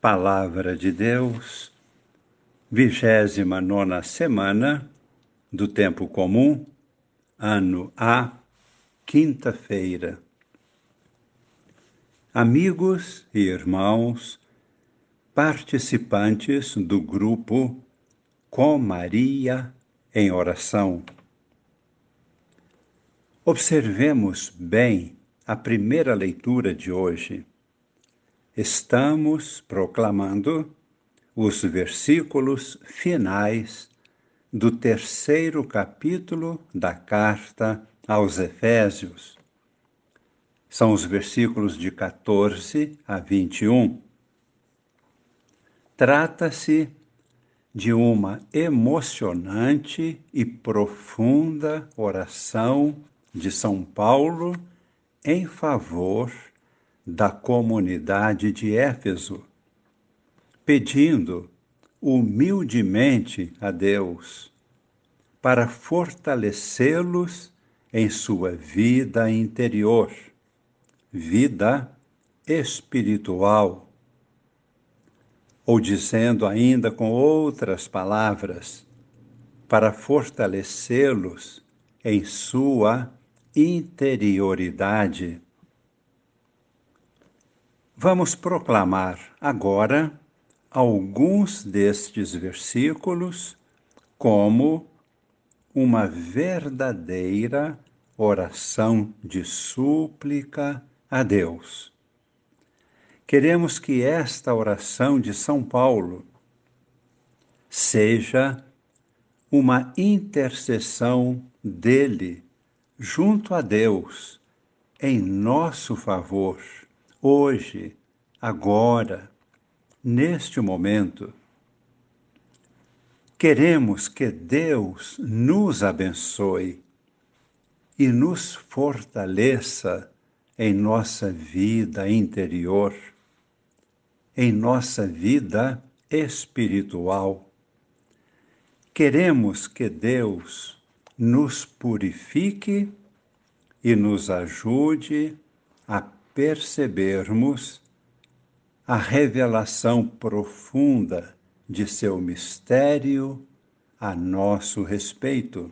Palavra de Deus, vigésima nona semana do Tempo Comum, ano A, quinta-feira. Amigos e irmãos, participantes do grupo Com Maria em Oração. Observemos bem a primeira leitura de hoje estamos proclamando os versículos finais do terceiro capítulo da carta aos Efésios. São os versículos de 14 a 21. Trata-se de uma emocionante e profunda oração de São Paulo em favor da comunidade de Éfeso, pedindo humildemente a Deus para fortalecê-los em sua vida interior, vida espiritual. Ou dizendo ainda com outras palavras, para fortalecê-los em sua interioridade Vamos proclamar agora alguns destes versículos como uma verdadeira oração de súplica a Deus. Queremos que esta oração de São Paulo seja uma intercessão dele junto a Deus em nosso favor hoje, agora, neste momento. Queremos que Deus nos abençoe e nos fortaleça em nossa vida interior, em nossa vida espiritual. Queremos que Deus nos purifique e nos ajude a percebermos a revelação profunda de seu mistério a nosso respeito.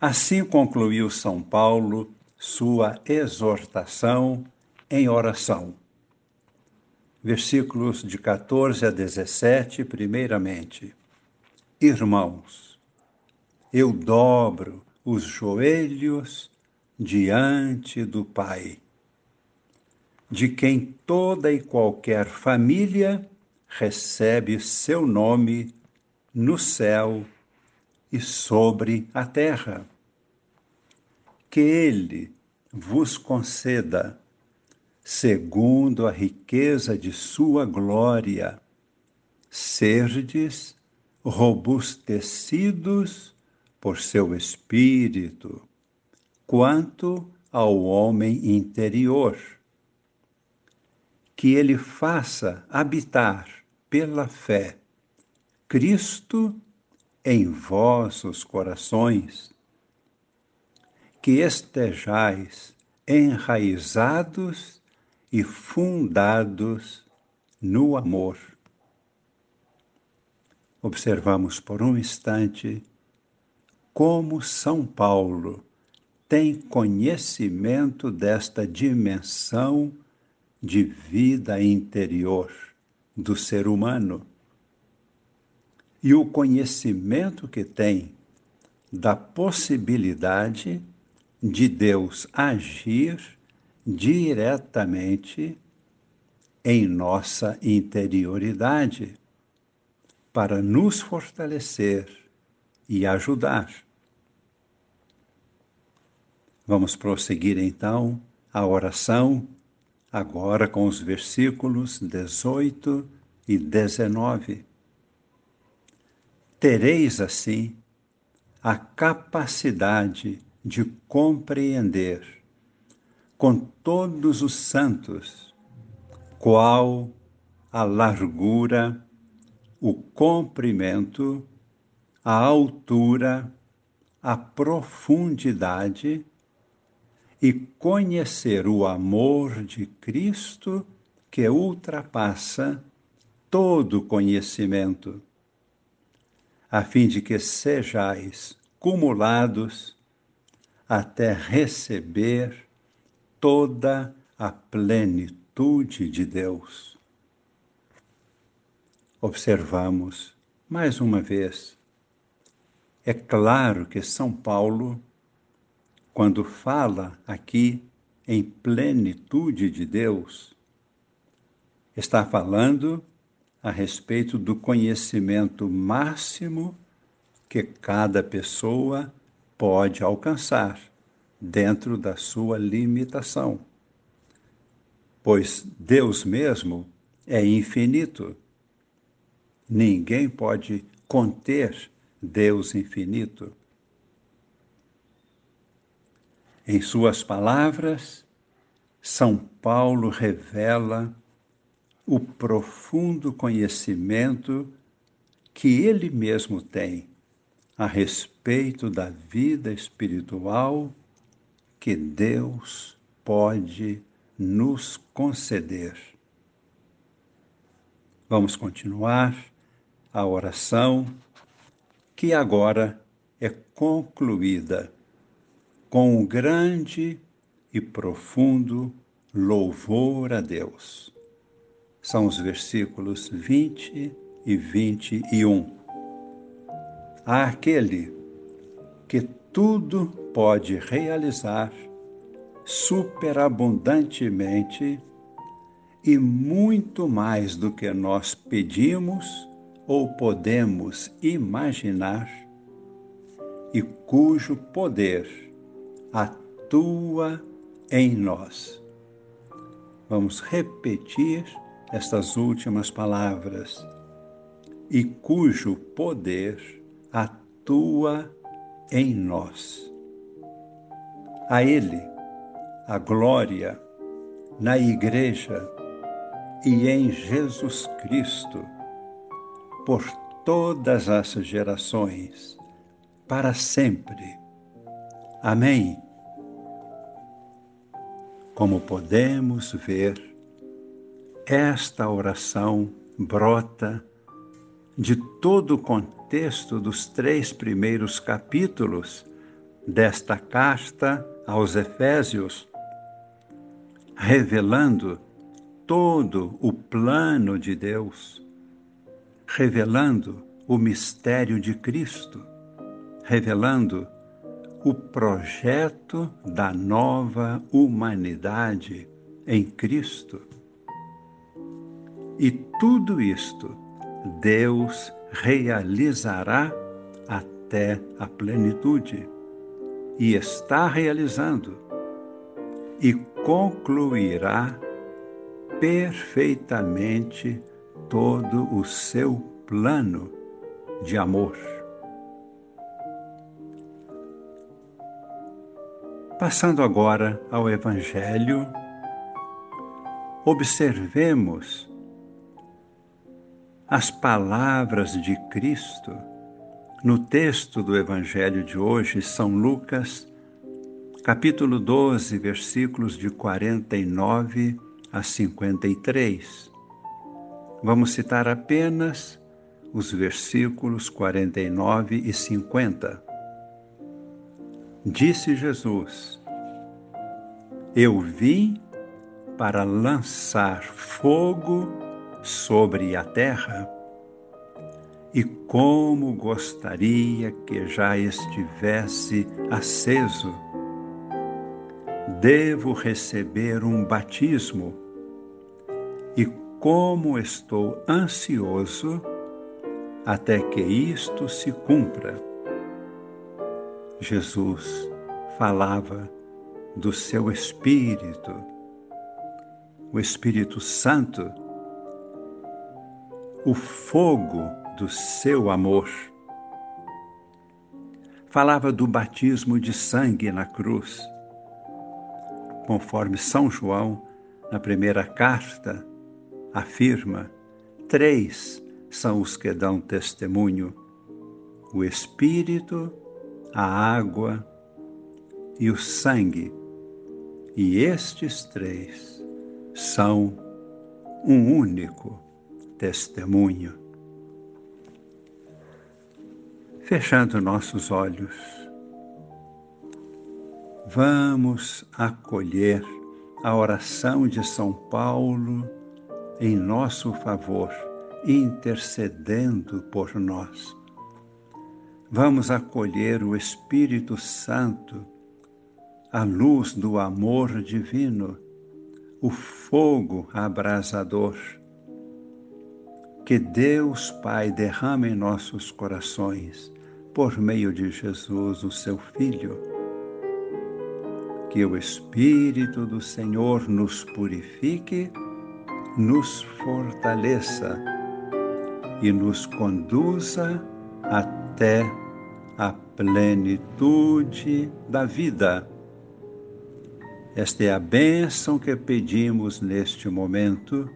Assim concluiu São Paulo sua exortação em oração. Versículos de 14 a 17, primeiramente. Irmãos, eu dobro os joelhos diante do Pai, de quem toda e qualquer família recebe seu nome no céu e sobre a terra. Que Ele vos conceda, segundo a riqueza de Sua glória, serdes robustecidos por seu Espírito quanto ao homem interior. Que ele faça habitar pela fé Cristo em vossos corações, que estejais enraizados e fundados no amor. Observamos por um instante como São Paulo tem conhecimento desta dimensão de vida interior do ser humano. E o conhecimento que tem da possibilidade de Deus agir diretamente em nossa interioridade para nos fortalecer e ajudar. Vamos prosseguir então a oração, agora com os versículos 18 e 19. Tereis assim a capacidade de compreender com todos os santos qual a largura, o comprimento, a altura, a profundidade e conhecer o amor de Cristo que ultrapassa todo conhecimento, a fim de que sejais cumulados até receber toda a plenitude de Deus. Observamos mais uma vez. É claro que São Paulo, quando fala aqui em plenitude de Deus, está falando a respeito do conhecimento máximo que cada pessoa pode alcançar dentro da sua limitação. Pois Deus mesmo é infinito. Ninguém pode conter Deus infinito. Em suas palavras, São Paulo revela o profundo conhecimento que ele mesmo tem a respeito da vida espiritual que Deus pode nos conceder. Vamos continuar a oração que agora é concluída com um grande e profundo louvor a Deus são os versículos 20 e 21. Aquele que tudo pode realizar superabundantemente e muito mais do que nós pedimos ou podemos imaginar, e cujo poder atua em nós. Vamos repetir estas últimas palavras, e cujo poder atua em nós. A Ele a glória na Igreja e em Jesus Cristo, por todas as gerações, para sempre. Amém. Como podemos ver, esta oração brota de todo o contexto dos três primeiros capítulos desta carta aos Efésios, revelando todo o plano de Deus, revelando o mistério de Cristo, revelando o projeto da nova humanidade em Cristo e tudo isto Deus realizará até a plenitude. E está realizando. E concluirá perfeitamente todo o seu plano de amor. Passando agora ao Evangelho, observemos as palavras de Cristo no texto do Evangelho de hoje, São Lucas, capítulo 12, versículos de 49 a 53. Vamos citar apenas os versículos 49 e 50. Disse Jesus: Eu vim para lançar fogo sobre a terra, e como gostaria que já estivesse aceso. Devo receber um batismo, e como estou ansioso até que isto se cumpra. Jesus falava do seu Espírito, o Espírito Santo o fogo do seu amor. Falava do batismo de sangue na cruz. Conforme São João, na primeira carta, afirma: três são os que dão testemunho: o Espírito, a água e o sangue. E estes três são um único testemunho. Fechando nossos olhos, vamos acolher a oração de São Paulo em nosso favor, intercedendo por nós. Vamos acolher o Espírito Santo, a luz do amor divino, o fogo abrasador. Que Deus Pai derrame em nossos corações, por meio de Jesus, o seu Filho. Que o Espírito do Senhor nos purifique, nos fortaleça e nos conduza até a plenitude da vida. Esta é a bênção que pedimos neste momento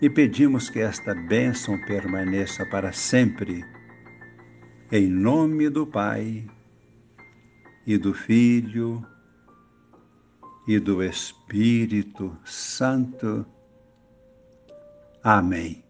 e pedimos que esta bênção permaneça para sempre. Em nome do Pai e do Filho e do Espírito Santo. Amém.